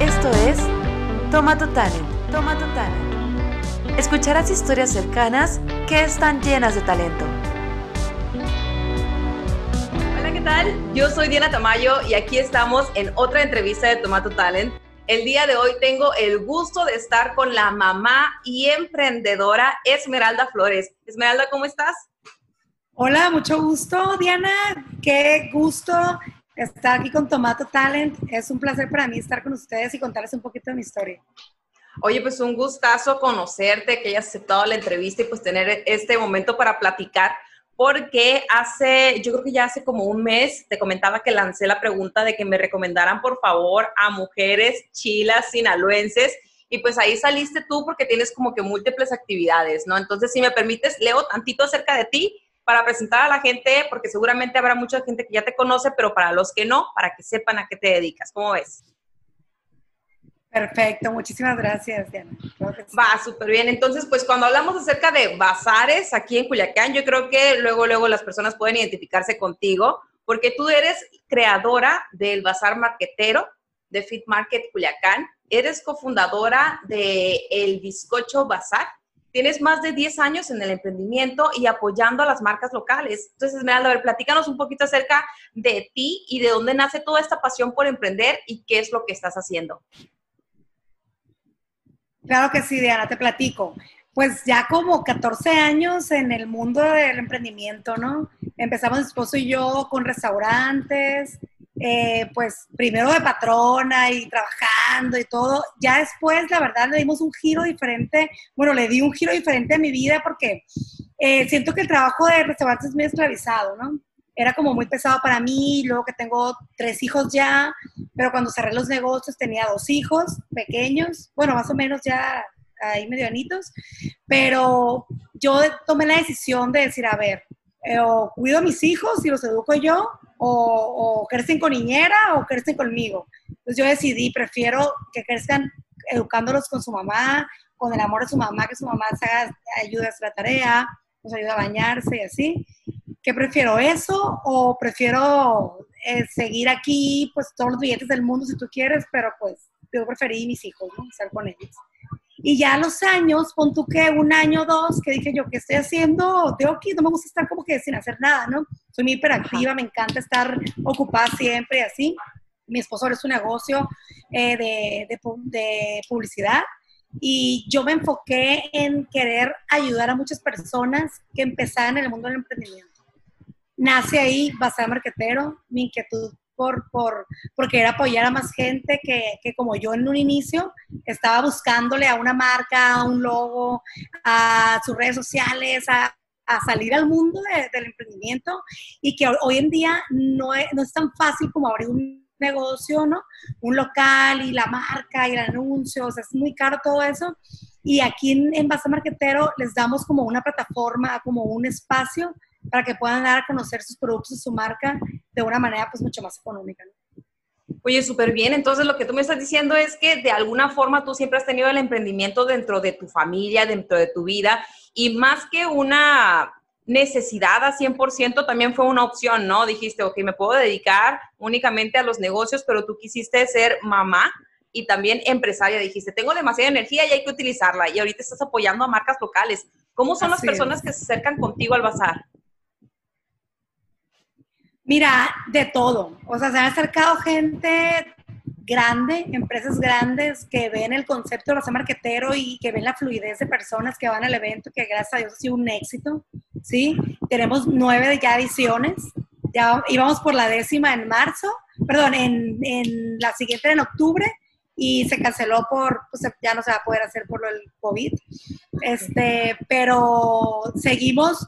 Esto es Toma tu Talent, Toma tu Talent. Escucharás historias cercanas que están llenas de talento. Hola, ¿qué tal? Yo soy Diana Tamayo y aquí estamos en otra entrevista de Tomato Talent. El día de hoy tengo el gusto de estar con la mamá y emprendedora Esmeralda Flores. Esmeralda, ¿cómo estás? Hola, mucho gusto, Diana. Qué gusto estar aquí con Tomato Talent. Es un placer para mí estar con ustedes y contarles un poquito de mi historia. Oye, pues un gustazo conocerte, que hayas aceptado la entrevista y pues tener este momento para platicar, porque hace, yo creo que ya hace como un mes te comentaba que lancé la pregunta de que me recomendaran por favor a mujeres chilas sinaloenses y pues ahí saliste tú porque tienes como que múltiples actividades, ¿no? Entonces, si me permites, leo tantito acerca de ti para presentar a la gente, porque seguramente habrá mucha gente que ya te conoce, pero para los que no, para que sepan a qué te dedicas. ¿Cómo ves? Perfecto, muchísimas gracias, Diana. Va, súper bien. Entonces, pues cuando hablamos acerca de bazares aquí en Culiacán, yo creo que luego, luego las personas pueden identificarse contigo, porque tú eres creadora del Bazar Marquetero de Fit Market Culiacán, eres cofundadora de El Bizcocho Bazar, tienes más de 10 años en el emprendimiento y apoyando a las marcas locales. Entonces, Esmeralda, a ver, platícanos un poquito acerca de ti y de dónde nace toda esta pasión por emprender y qué es lo que estás haciendo. Claro que sí, Diana, te platico. Pues ya como 14 años en el mundo del emprendimiento, ¿no? Empezamos mi esposo y yo con restaurantes, eh, pues primero de patrona y trabajando y todo. Ya después, la verdad, le dimos un giro diferente. Bueno, le di un giro diferente a mi vida porque eh, siento que el trabajo de restaurantes es muy esclavizado, ¿no? Era como muy pesado para mí, luego que tengo tres hijos ya, pero cuando cerré los negocios tenía dos hijos pequeños, bueno, más o menos ya ahí medianitos, pero yo tomé la decisión de decir, a ver, eh, o cuido a mis hijos y los educo yo, o, crecen con niñera o crecen conmigo. Entonces yo decidí, prefiero que crezcan educándolos con su mamá, con el amor de su mamá, que su mamá se haga, ayude a hacer la tarea, nos ayuda a bañarse y así. ¿Qué prefiero eso o prefiero eh, seguir aquí, pues todos los billetes del mundo si tú quieres, pero pues yo preferí mis hijos, ¿no? Estar con ellos. Y ya a los años, pon tú que un año o dos, que dije yo, ¿qué estoy haciendo? Tengo que, no me gusta estar como que sin hacer nada, ¿no? Soy muy hiperactiva, me encanta estar ocupada siempre así. Mi esposo es un negocio eh, de, de, de publicidad y yo me enfoqué en querer ayudar a muchas personas que empezaban en el mundo del emprendimiento. Nace ahí Bazar Marquetero, mi inquietud por, por, querer apoyar a más gente que, que, como yo en un inicio estaba buscándole a una marca, a un logo, a sus redes sociales, a, a salir al mundo de, del emprendimiento y que hoy en día no es, no es tan fácil como abrir un negocio, ¿no? Un local y la marca y el anuncio, o sea, es muy caro todo eso. Y aquí en, en Basta Marquetero les damos como una plataforma, como un espacio para que puedan dar a conocer sus productos y su marca de una manera pues mucho más económica. Oye, súper bien. Entonces, lo que tú me estás diciendo es que de alguna forma tú siempre has tenido el emprendimiento dentro de tu familia, dentro de tu vida, y más que una necesidad a 100%, también fue una opción, ¿no? Dijiste, ok, me puedo dedicar únicamente a los negocios, pero tú quisiste ser mamá y también empresaria. Dijiste, tengo demasiada energía y hay que utilizarla. Y ahorita estás apoyando a marcas locales. ¿Cómo son Así las personas es. que se acercan contigo al bazar? Mira, de todo. O sea, se han acercado gente grande, empresas grandes que ven el concepto de los marquetero y que ven la fluidez de personas que van al evento, que gracias a Dios ha sido un éxito, ¿sí? Tenemos nueve ya ediciones, ya íbamos por la décima en marzo, perdón, en, en la siguiente en octubre y se canceló por, pues ya no se va a poder hacer por el COVID, este, pero seguimos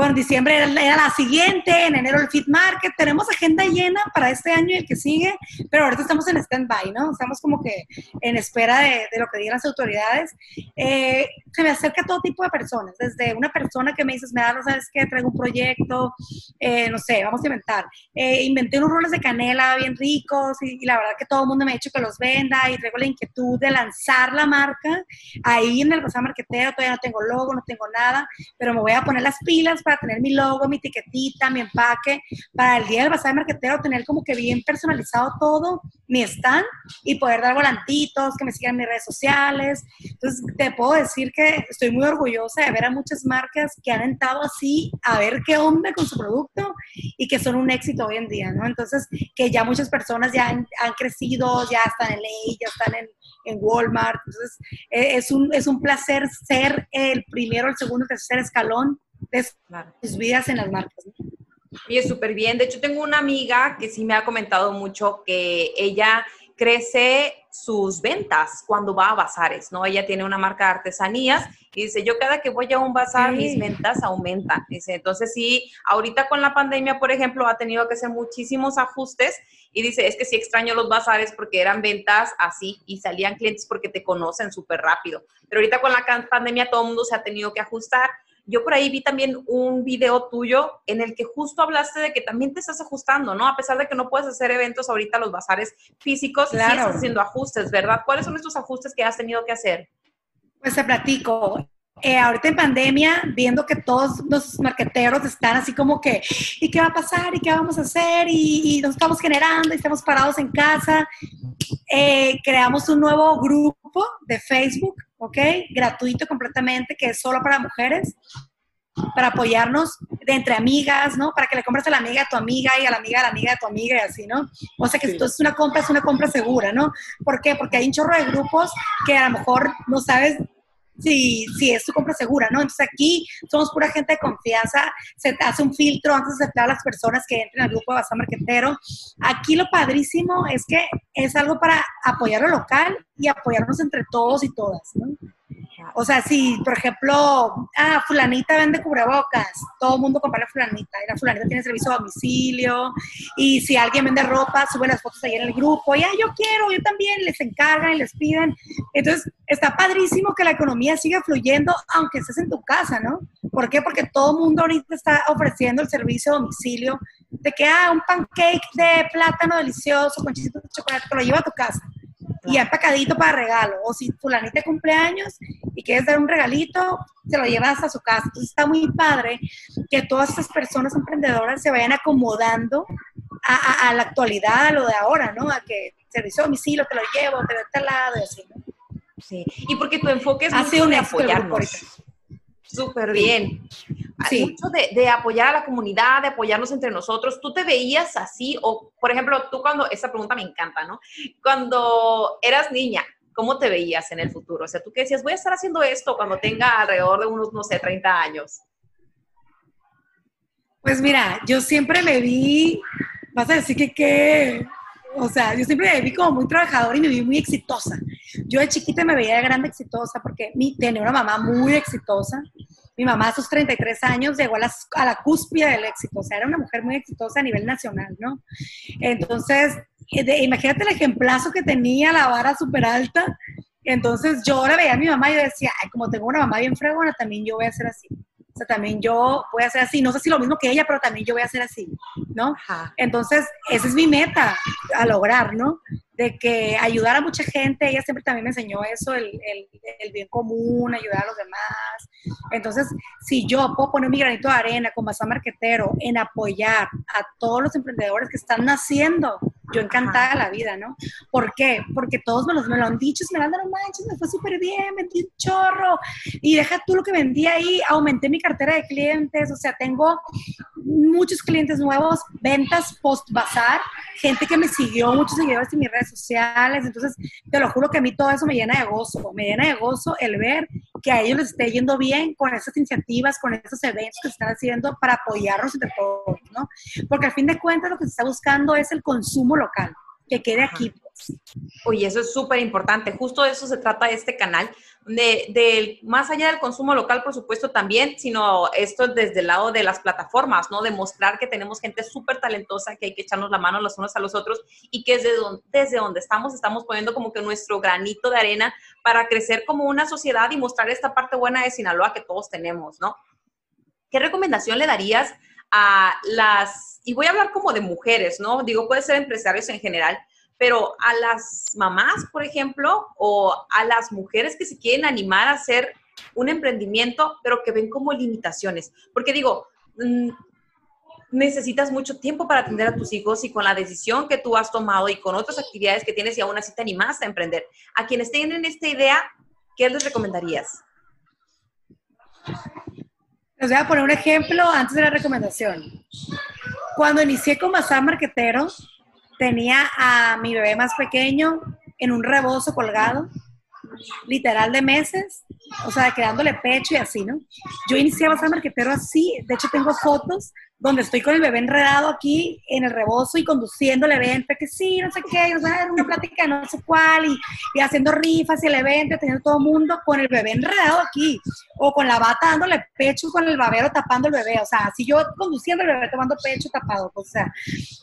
bueno, diciembre era, la siguiente, en enero el Fit Market. Tenemos agenda llena para este año y el que sigue, pero ahorita estamos en stand-by, ¿no? Estamos como que en espera de, de lo que digan las autoridades. Eh, se me acerca todo tipo de personas, desde una persona que me dice, me da, ¿sabes qué? Traigo un proyecto, eh, no sé, vamos a inventar. Eh, inventé unos roles de canela bien ricos y, y, la verdad que todo el mundo me ha dicho que los venda y traigo la inquietud de lanzar la marca ahí en el pasado marquetero. Todavía no tengo logo, no tengo nada, pero me voy a poner las pilas para tener mi logo, mi etiquetita, mi empaque, para el día del bazar marquetero tener como que bien personalizado todo, mi stand y poder dar volantitos, que me sigan en mis redes sociales. Entonces, te puedo decir que estoy muy orgullosa de ver a muchas marcas que han entrado así a ver qué onda con su producto y que son un éxito hoy en día, ¿no? Entonces, que ya muchas personas ya han, han crecido, ya están en ley, ya están en en Walmart. Entonces, eh, es, un, es un placer ser el primero, el segundo, el tercer escalón de sus vidas en las marcas. Y es súper bien. De hecho, tengo una amiga que sí me ha comentado mucho que ella crece sus ventas cuando va a bazares, ¿no? Ella tiene una marca de artesanías y dice, yo cada que voy a un bazar, mis ventas aumentan. Dice, entonces sí, ahorita con la pandemia, por ejemplo, ha tenido que hacer muchísimos ajustes y dice, es que sí extraño los bazares porque eran ventas así y salían clientes porque te conocen súper rápido. Pero ahorita con la pandemia todo el mundo se ha tenido que ajustar yo por ahí vi también un video tuyo en el que justo hablaste de que también te estás ajustando, ¿no? A pesar de que no puedes hacer eventos ahorita, los bazares físicos, claro. sí estás haciendo ajustes, ¿verdad? ¿Cuáles son estos ajustes que has tenido que hacer? Pues te platico. Eh, ahorita en pandemia, viendo que todos los marqueteros están así como que, ¿y qué va a pasar? ¿Y qué vamos a hacer? Y, y nos estamos generando y estamos parados en casa. Eh, creamos un nuevo grupo de Facebook ¿ok? Gratuito completamente, que es solo para mujeres, para apoyarnos de entre amigas, ¿no? Para que le compres a la amiga a tu amiga y a la amiga a la amiga de tu amiga y así, ¿no? O sea que si es una compra, es una compra segura, ¿no? ¿Por qué? Porque hay un chorro de grupos que a lo mejor no sabes si, si es tu compra segura, ¿no? Entonces aquí somos pura gente de confianza, se hace un filtro antes de aceptar a las personas que entren al grupo de Bazar Marquetero. Aquí lo padrísimo es que es algo para apoyar lo local y apoyarnos entre todos y todas, ¿no? O sea, si, por ejemplo, ah, fulanita vende cubrebocas, todo el mundo compra la fulanita, y la fulanita tiene servicio a domicilio, y si alguien vende ropa, sube las fotos ahí en el grupo, ya, yo quiero, yo también, les encargan y les piden. Entonces, está padrísimo que la economía siga fluyendo, aunque estés en tu casa, ¿no? ¿Por qué? Porque todo el mundo ahorita está ofreciendo el servicio a domicilio de que, ah, un pancake de plátano delicioso con chisitos de chocolate, te lo lleva a tu casa y empacadito para regalo. O si fulanita cumpleaños y quieres dar un regalito, se lo llevas a su casa. Entonces está muy padre que todas estas personas emprendedoras se vayan acomodando a, la actualidad, a lo de ahora, ¿no? A que servicio a domicilio, te lo llevo, te lo este lado y así, ¿no? Sí, y porque tu enfoque es mucho de apoyarnos. Súper bien. Sí. Mucho de, de, apoyar a la comunidad, de apoyarnos entre nosotros. ¿Tú te veías así? O, por ejemplo, tú cuando, esta pregunta me encanta, ¿no? Cuando eras niña, ¿cómo te veías en el futuro? O sea, tú qué decías, voy a estar haciendo esto cuando tenga alrededor de unos, no sé, 30 años. Pues mira, yo siempre me vi, vas a decir que qué, o sea, yo siempre me vi como muy trabajadora y me vi muy exitosa. Yo de chiquita me veía de grande exitosa porque mi, tenía una mamá muy exitosa. Mi mamá a sus 33 años llegó a la, a la cúspide del éxito, o sea, era una mujer muy exitosa a nivel nacional, ¿no? Entonces, imagínate el ejemplazo que tenía, la vara súper alta. Entonces yo ahora veía a mi mamá y yo decía, ay, como tengo una mamá bien fregona, también yo voy a ser así. O sea, también yo voy a ser así. No sé si lo mismo que ella, pero también yo voy a ser así, ¿no? Entonces, esa es mi meta a lograr, ¿no? De que ayudar a mucha gente, ella siempre también me enseñó eso, el, el, bien común, ayudar a los demás. Entonces, si yo puedo poner mi granito de arena como Bazar Marquetero en apoyar a todos los emprendedores que están naciendo, yo encantada la vida, ¿no? ¿Por qué? Porque todos me, los, me lo han dicho, me lo no manches, me fue súper bien, vendí un chorro, y deja tú lo que vendí ahí, aumenté mi cartera de clientes, o sea, tengo muchos clientes nuevos, ventas post-bazar, gente que me siguió, muchos seguidores en mis redes sociales. Entonces, te lo juro que a mí todo eso me llena de gozo. Me llena de gozo el ver que a ellos les esté yendo bien con esas iniciativas, con esos eventos que se están haciendo para apoyarnos entre todos, ¿no? Porque al fin de cuentas lo que se está buscando es el consumo local, que quede aquí. Oye, eso es súper importante. Justo de eso se trata este canal, de, más allá del consumo local, por supuesto, también, sino esto desde el lado de las plataformas, ¿no? Demostrar que tenemos gente súper talentosa, que hay que echarnos la mano los unos a los otros y que desde donde, desde donde estamos, estamos poniendo como que nuestro granito de arena para crecer como una sociedad y mostrar esta parte buena de Sinaloa que todos tenemos, ¿no? ¿Qué recomendación le darías a las, y voy a hablar como de mujeres, ¿no? Digo, puede ser empresarios en general, pero a las mamás, por ejemplo, o a las mujeres que se quieren animar a hacer un emprendimiento, pero que ven como limitaciones. Porque digo, mm, necesitas mucho tiempo para atender a tus hijos y con la decisión que tú has tomado y con otras actividades que tienes y aún así te animaste a emprender. A quienes tienen esta idea, ¿qué les recomendarías? Les voy a poner un ejemplo antes de la recomendación. Cuando inicié con Mazar Marquetero, tenía a mi bebé más pequeño en un rebozo colgado, literal de meses, o sea, quedándole pecho y así, ¿no? Yo inicié Mazar Marquetero así, de hecho tengo fotos donde estoy con el bebé enredado aquí en el rebozo y conduciendo el evento, que sí, no sé qué, una plática no sé cuál, y, haciendo rifas y el evento, teniendo todo el mundo con el bebé enredado aquí, o con la bata dándole pecho con el babero tapando el bebé, o sea, así yo conduciendo el bebé tomando pecho tapado, o sea,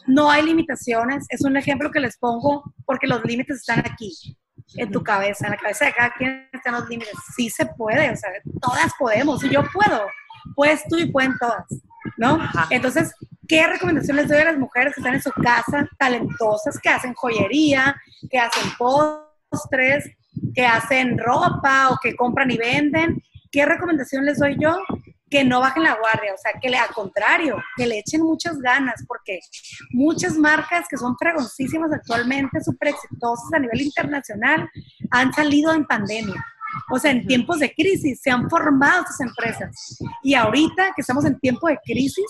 no hay limitaciones, es un ejemplo que les pongo porque los límites están aquí, en tu cabeza, en la cabeza de cada quien están los límites, sí se puede, o sea, todas podemos, y yo puedo, puedes tú y pueden todas. ¿No? Entonces, ¿qué recomendaciones doy a las mujeres que están en su casa, talentosas, que hacen joyería, que hacen postres, que hacen ropa o que compran y venden? ¿Qué recomendación les doy yo? Que no bajen la guardia, o sea, que le, al contrario, que le echen muchas ganas, porque muchas marcas que son fregoncísimas actualmente, súper exitosas a nivel internacional, han salido en pandemia o sea, en tiempos de crisis se han formado estas empresas. Y ahorita que estamos en tiempo de crisis,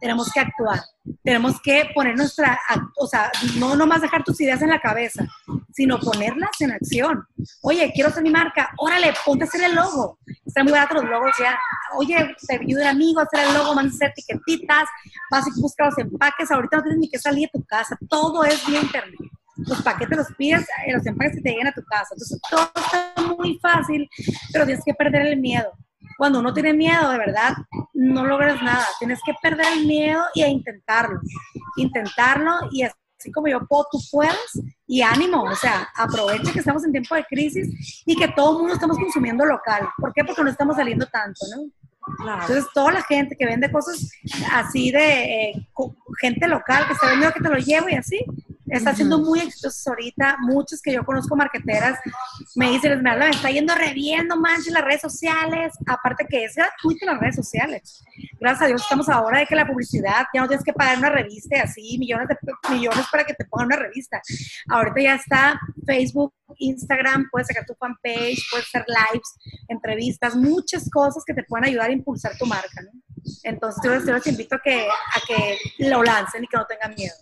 tenemos que actuar. Tenemos que poner nuestra, o sea, no nomás dejar tus ideas en la cabeza, sino ponerlas en acción. Oye, quiero hacer mi marca, órale, ponte a hacer el logo. Están muy baratos los logos ya. Oye, te ayuda el amigo a hacer el logo, mandas a hacer etiquetitas, vas y buscas los empaques. Ahorita no tienes ni que salir de tu casa, todo es vía internet los paquetes los pides, eh, los empaques que te lleguen a tu casa. Entonces, todo está muy fácil, pero tienes que perder el miedo. Cuando uno tiene miedo, de verdad, no logras nada. Tienes que perder el miedo y a intentarlo. Intentarlo y así como yo puedo, tú puedes y ánimo. O sea, aprovecha que estamos en tiempo de crisis y que todo el mundo estamos consumiendo local. ¿Por qué? Porque no estamos saliendo tanto, ¿no? Entonces, toda la gente que vende cosas así de eh, gente local que está vendiendo que te lo llevo y así, Está siendo muy exitoso ahorita. Muchos que yo conozco marqueteras me dicen, Esmeralda, me está yendo reviendo manches las redes sociales. Aparte que es gratuito las redes sociales. Gracias a Dios estamos ahora de que la publicidad, ya no tienes que pagar una revista y así, millones de millones para que te pongan una revista. Ahorita ya está Facebook, Instagram, puedes sacar tu fanpage, puedes hacer lives, entrevistas, muchas cosas que te pueden ayudar a impulsar tu marca. ¿no? Entonces yo les invito a que, a que lo lancen y que no tengan miedo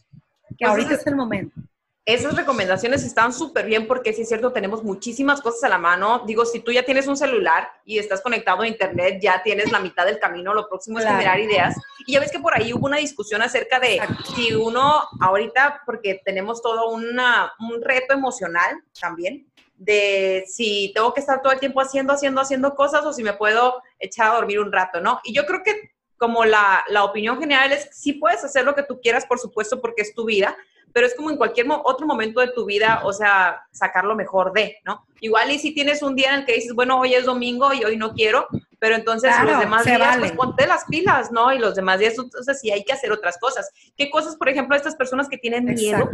que ahorita es el momento. Esas recomendaciones están súper bien porque sí es cierto, tenemos muchísimas cosas a la mano. Digo, si tú ya tienes un celular y estás conectado a internet, ya tienes la mitad del camino, lo próximo es generar ideas. Y ya ves que por ahí hubo una discusión acerca de si uno ahorita, porque tenemos todo una, un reto emocional también, de si tengo que estar todo el tiempo haciendo, haciendo, haciendo cosas o si me puedo echar a dormir un rato, ¿no? Y yo creo que como la, la, opinión general es, sí puedes hacer lo que tú quieras, por supuesto, porque es tu vida, pero es como en cualquier otro momento de tu vida, o sea, sacar lo mejor de, ¿no? Igual y si tienes un día en el que dices, bueno, hoy es domingo y hoy no quiero, pero entonces los demás días, pues ponte las pilas, ¿no? Y los demás días, entonces sí hay que hacer otras cosas. ¿Qué cosas, por ejemplo, estas personas que tienen miedo,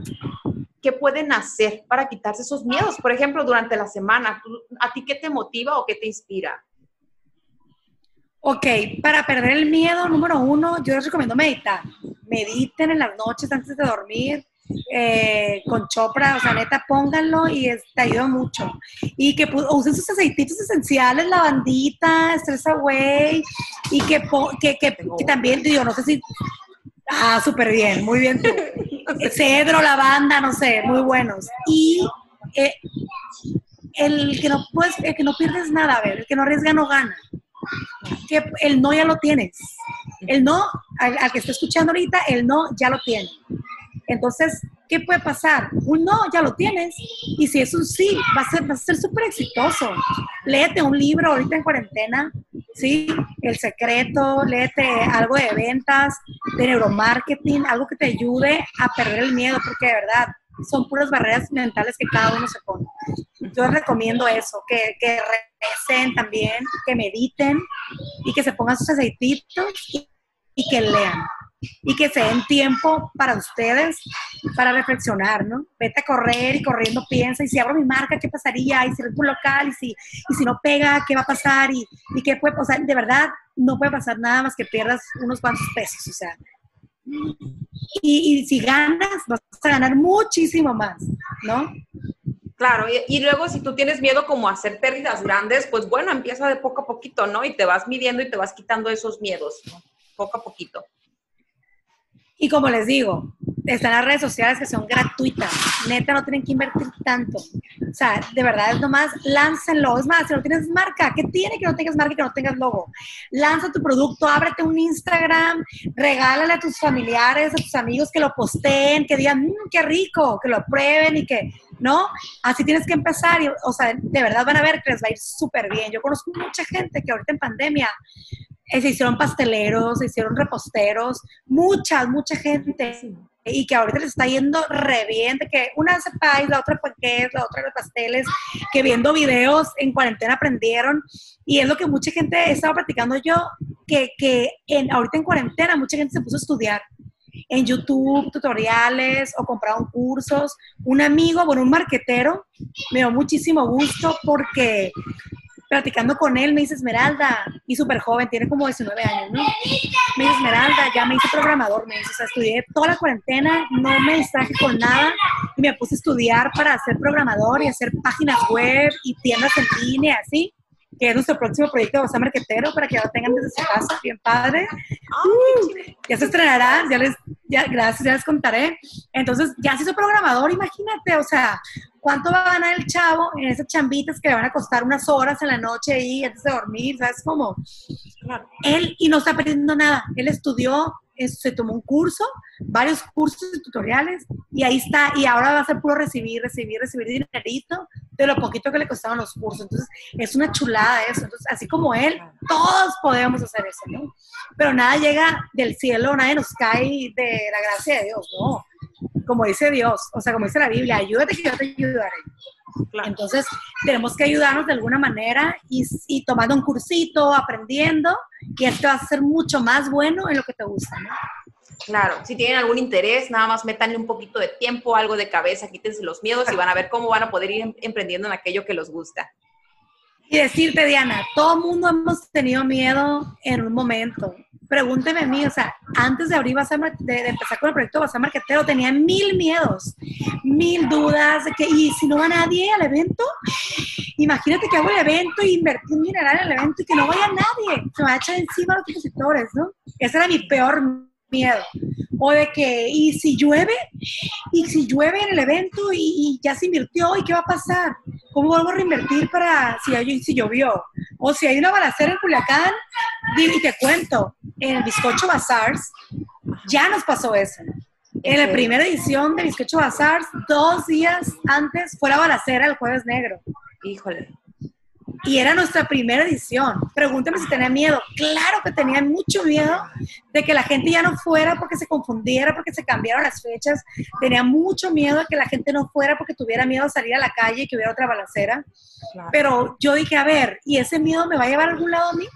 qué pueden hacer para quitarse esos miedos? Por ejemplo, durante la semana, ¿a ti qué te motiva o qué te inspira? Ok, para perder el miedo, número uno, yo les recomiendo meditar. Mediten en las noches antes de dormir. Eh, con Chopra, o sea, neta, pónganlo y te ayuda mucho. Y que usen sus aceititos esenciales, lavandita, Stress Away, y que, que, que, también, digo, no sé si. Ah, súper bien, muy bien tú. Cedro, lavanda, no sé, muy buenos. Y eh, el que no puedes, el que no pierdes nada, a ver, el que no arriesga no gana que el no ya lo tienes. El no, al, que está escuchando ahorita, el no ya lo tiene. Entonces, ¿qué puede pasar? Un no ya lo tienes y si es un sí, va a ser va a ser súper exitoso. Léete un libro ahorita en cuarentena, ¿sí? El secreto, léete algo de ventas, de neuromarketing, algo que te ayude a perder el miedo, porque de verdad, son puras barreras mentales que cada uno se pone. Yo recomiendo eso, que, que recen también, que mediten y que se pongan sus aceititos y, que lean. y que se den tiempo para ustedes, para reflexionar, ¿no? Vete a correr y corriendo piensa, y si abro mi marca, ¿qué pasaría? Y si rento un local, y si, y si no pega, ¿qué va a pasar? Y, y qué puede, sea, de verdad, no puede pasar nada más que pierdas unos cuantos pesos, o sea. Y, y si ganas, vas a ganar muchísimo más, ¿no? Claro, y, luego si tú tienes miedo como a hacer pérdidas grandes, pues bueno, empieza de poco a poquito, ¿no? Y te vas midiendo y te vas quitando esos miedos, ¿no? poco a poquito. Y como les digo, están las redes sociales que son gratuitas. Neta, no tienen que invertir tanto. O sea, de verdad es nomás, láncenlo. Es más, si no tienes marca, ¿qué tiene que no tengas marca y que no tengas logo? Lanza tu producto, ábrete un Instagram, regálale a tus familiares, a tus amigos que lo posteen, que digan, mmm, qué rico, que lo prueben y que, ¿no? Así tienes que empezar. Y, o sea, de verdad van a ver que les va a ir súper bien. Yo conozco mucha gente que ahorita en pandemia eh, se hicieron pasteleros, se hicieron reposteros, mucha, mucha gente. Y que ahorita les está yendo re bien, de que una hace pais, la otra panqués, la otra de pasteles, que viendo videos en cuarentena aprendieron. Y es lo que mucha gente estaba practicando yo, que, que en, ahorita en cuarentena mucha gente se puso a estudiar en YouTube, tutoriales o compraron cursos. Un amigo, bueno, un marquetero, me dio muchísimo gusto porque platicando con él, me dice Esmeralda, y súper joven, tiene como 19 años, ¿no? Me dice Esmeralda, ya me hice programador, me dice, o sea, estudié toda la cuarentena, no me distraje con nada, y me puse a estudiar para ser programador y hacer páginas web y tiendas en línea, así que es nuestro próximo proyecto de Basa Marquetero, para que ya lo tengan desde su casa, bien padre. Uh, ya se estrenará, ya les, ya, gracias, ya les contaré. Entonces, ya se hizo programador, imagínate, o sea, ¿cuánto va a ganar el chavo en esas chambitas que le van a costar unas horas en la noche ahí antes de dormir? ¿Sabes cómo? Él, y no está aprendiendo nada, él estudió se tomó un curso, varios cursos y tutoriales, y ahí está, y ahora va a ser puro recibir, recibir, recibir dinerito de lo poquito que le costaban los cursos. Entonces, es una chulada eso. Entonces, así como él, todos podemos hacer eso, ¿no? Pero nada llega del cielo, nadie nos cae de la gracia de Dios, ¿no? Como dice Dios, o sea, como dice la Biblia, ayúdate que yo te ayudaré. Entonces, tenemos que ayudarnos de alguna manera y, y, tomando un cursito, aprendiendo, y esto va a ser mucho más bueno en lo que te gusta, ¿no? Claro, si tienen algún interés, nada más métanle un poquito de tiempo, algo de cabeza, quítense los miedos y van a ver cómo van a poder ir em, emprendiendo en aquello que les gusta. Y decirte, Diana, todo mundo hemos tenido miedo en un momento. Pregúnteme a mí, o sea, antes de abrir de, empezar con el proyecto Bazar Marquetero, tenía mil miedos, mil dudas de que, ¿y si no va nadie al evento? Imagínate que hago el evento y invertí un mineral en el evento y que no vaya nadie, se me va a echar encima a los expositores, ¿no? Ese era mi peor miedo. O de que, ¿y si llueve? ¿Y si llueve en el evento y, ya se invirtió? ¿Y qué va a pasar? ¿Cómo vuelvo a reinvertir para si, hay, si llovió? O si hay una balacera en Culiacán, y te cuento, en el Bizcocho Bazaars ya nos pasó eso. En la primera edición de Bizcocho Bazaars, dos días antes fue la balacera el Jueves Negro. Híjole y era nuestra primera edición. Pregúntame si tenía miedo. Claro que tenía mucho miedo de que la gente ya no fuera porque se confundiera, porque se cambiaron las fechas. Tenía mucho miedo de que la gente no fuera porque tuviera miedo a salir a la calle y que hubiera otra balacera. Pero yo dije, a ver, ¿y ese miedo me va a llevar a algún lado a mí?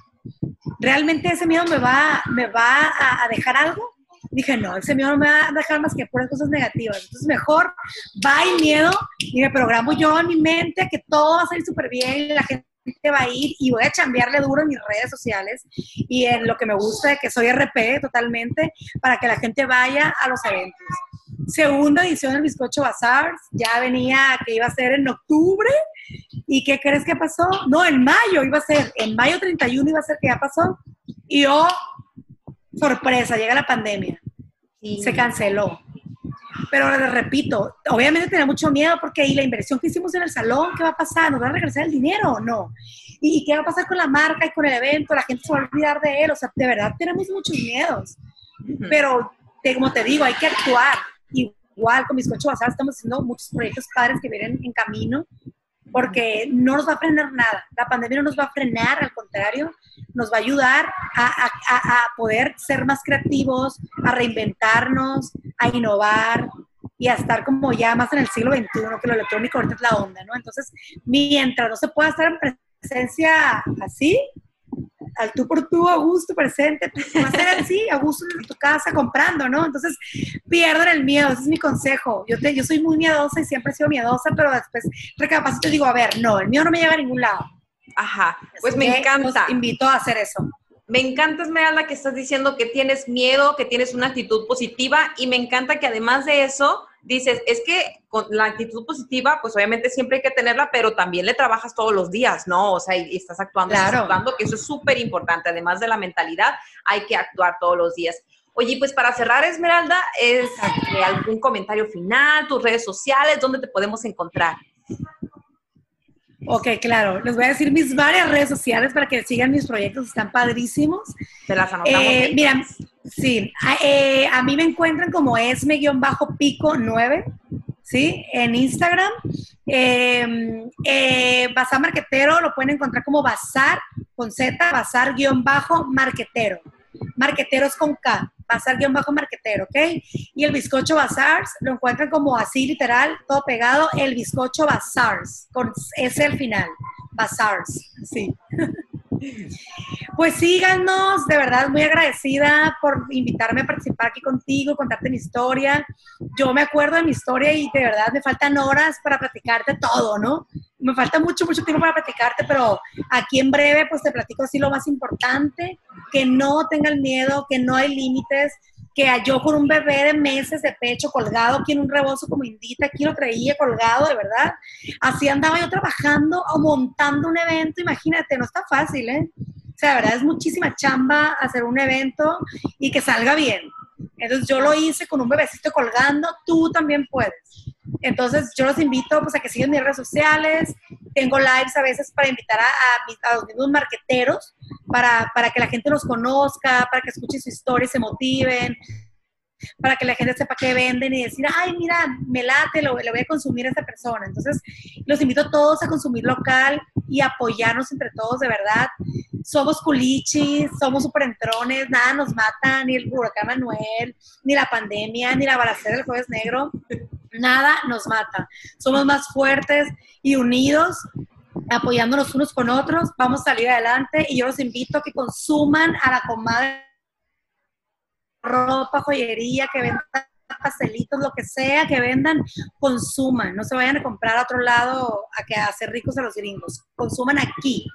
¿Realmente ese miedo me va, me va a dejar algo? dije, no, ese miedo no me va a dejar más que puras cosas negativas. Entonces, mejor va el miedo y me programo yo en mi mente que todo va a salir súper bien y la gente va a ir y voy a chambearle duro en mis redes sociales y en lo que me gusta, que soy RP totalmente, para que la gente vaya a los eventos. Segunda edición del Bizcocho Bazar, ya venía que iba a ser en octubre. ¿Y qué crees que pasó? No, en mayo iba a ser, en mayo 31 iba a ser que ya pasó. Y yo, sorpresa, llega la pandemia. y Se canceló. Pero les repito, obviamente tenía mucho miedo porque ahí la inversión que hicimos en el salón, ¿qué va a pasar? ¿Nos va a regresar el dinero o no? ¿Y, qué va a pasar con la marca y con el evento? ¿La gente se va a olvidar de él? O sea, de verdad tenemos muchos miedos. Pero, como te digo, hay que actuar. Igual con Bizcocho Bazar estamos haciendo muchos proyectos padres que vienen en camino porque no nos va a frenar nada. La pandemia no nos va a frenar, al contrario, nos va a ayudar a, a, poder ser más creativos, a reinventarnos, a innovar y a estar como ya más en el siglo XXI, que lo electrónico ahorita es la onda, ¿no? Entonces, mientras no se pueda estar en presencia así, al tú por tú, a gusto, presente, va a ser así, a gusto en tu casa, comprando, ¿no? Entonces, pierden el miedo, ese es mi consejo. Yo, te, yo soy muy miedosa y siempre he sido miedosa, pero después recapacito y digo, a ver, no, el miedo no me lleva a ningún lado. Ajá, pues me encanta. invito a hacer eso. Me encanta, Esmeralda, que estás diciendo que tienes miedo, que tienes una actitud positiva y me encanta que además de eso dices, es que con la actitud positiva, pues obviamente siempre hay que tenerla, pero también le trabajas todos los días, ¿no? O sea, y, estás actuando, claro. actuando, que eso es súper importante. Además de la mentalidad, hay que actuar todos los días. Oye, pues para cerrar, Esmeralda, ¿es algún comentario final, tus redes sociales, dónde te podemos encontrar? Ok, claro. Les voy a decir mis varias redes sociales para que sigan mis proyectos, están padrísimos. Te las anotamos. Eh, mira, sí, a, eh, a, mí me encuentran como esme-pico9, ¿sí? En Instagram. Em, eh, Bazar Marquetero lo pueden encontrar como Bazar con Z, Bazar-Marquetero. Marquetero es con K. Bazar guion bajo marquetero, ¿ok? Y el bizcocho Bazars lo encuentran como así literal, todo pegado, el bizcocho Bazars, con S al final, Bazars, sí. Pues síganos, de verdad muy agradecida por invitarme a participar aquí contigo, contarte mi historia. Yo me acuerdo de mi historia y de verdad me faltan horas para platicarte todo, ¿no? Me falta mucho, mucho tiempo para platicarte, pero aquí en breve pues te platico así lo más importante, que no tengan miedo, que no hay límites, que yo con un bebé de meses de pecho colgado aquí en un rebozo como indita, aquí lo traía colgado, de verdad. Así andaba yo trabajando o montando un evento, imagínate, no está fácil, ¿eh? O sea, de verdad es muchísima chamba hacer un evento y que salga bien. Entonces yo lo hice con un bebecito colgando, tú también puedes. Entonces yo los invito pues a que sigan mis redes sociales, tengo lives a veces para invitar a, a, los mismos marqueteros, para, para, que la gente los conozca, para que escuchen su historia y se motiven, para que la gente sepa qué venden y decir, ay, mira, me late, lo, lo voy a consumir a esta persona. Entonces, los invito a todos a consumir local y apoyarnos entre todos, de verdad. Somos culichis, somos superentrones, nada nos mata, ni el huracán Manuel, ni la pandemia, ni la balacera del jueves negro, nada nos mata. Somos más fuertes y unidos apoyándonos unos con otros, vamos a salir adelante y yo los invito a que consuman a la comadre ropa, joyería, que vendan pastelitos, lo que sea que vendan, consuman, no se vayan a comprar a otro lado a que hacer ricos a los gringos, consuman aquí.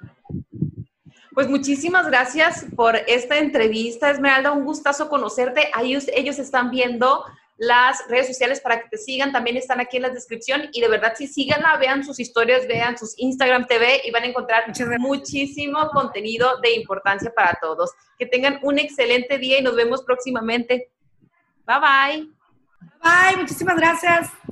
Pues muchísimas gracias por esta entrevista, Esmeralda, un gustazo conocerte. Ahí ellos están viendo las redes sociales para que te sigan, también están aquí en la descripción y de verdad si síganla, vean sus historias, vean sus Instagram TV y van a encontrar muchísimo contenido de importancia para todos. Que tengan un excelente día y nos vemos próximamente. Bye bye. Bye, muchísimas gracias.